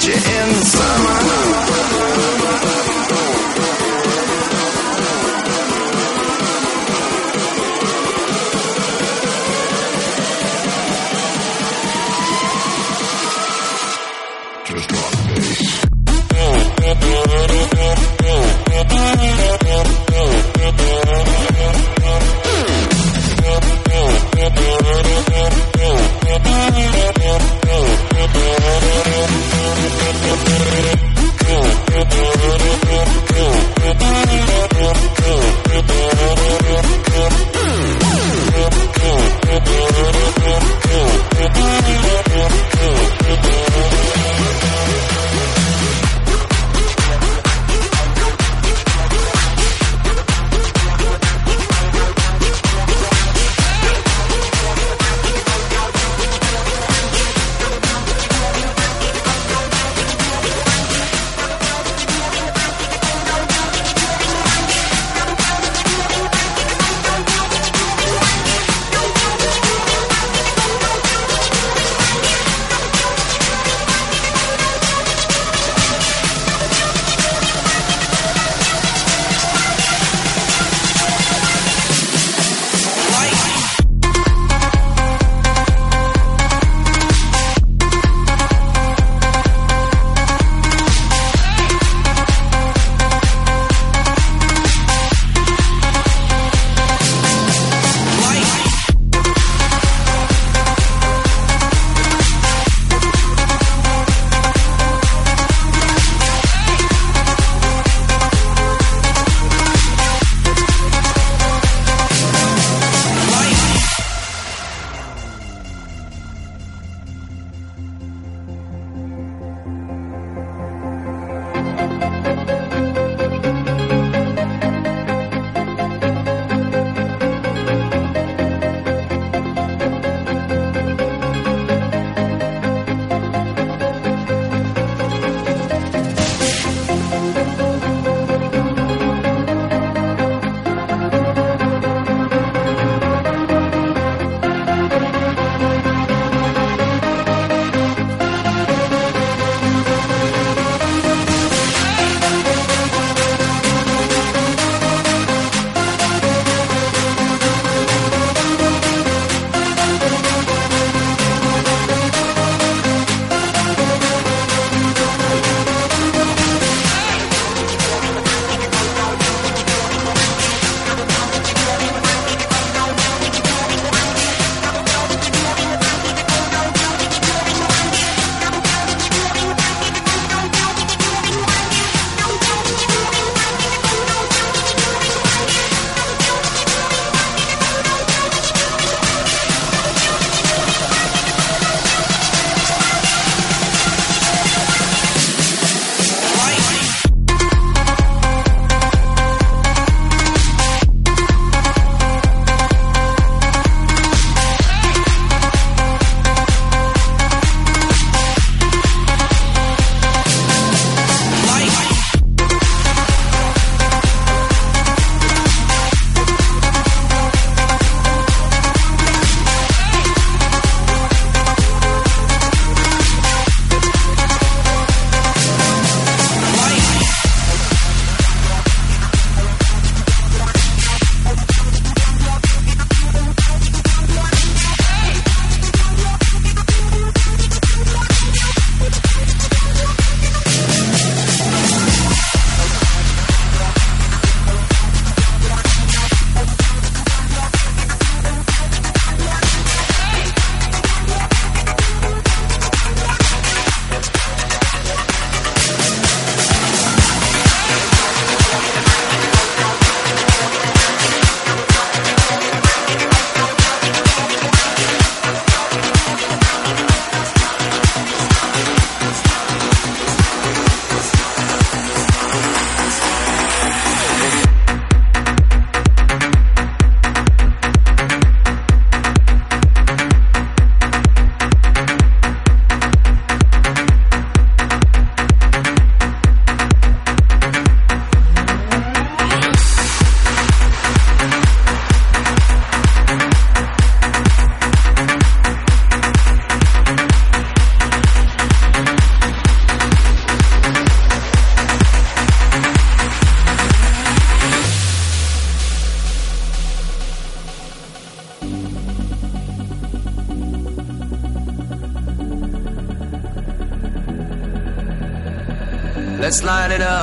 Just you in the summer. Thank you.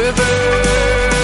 We're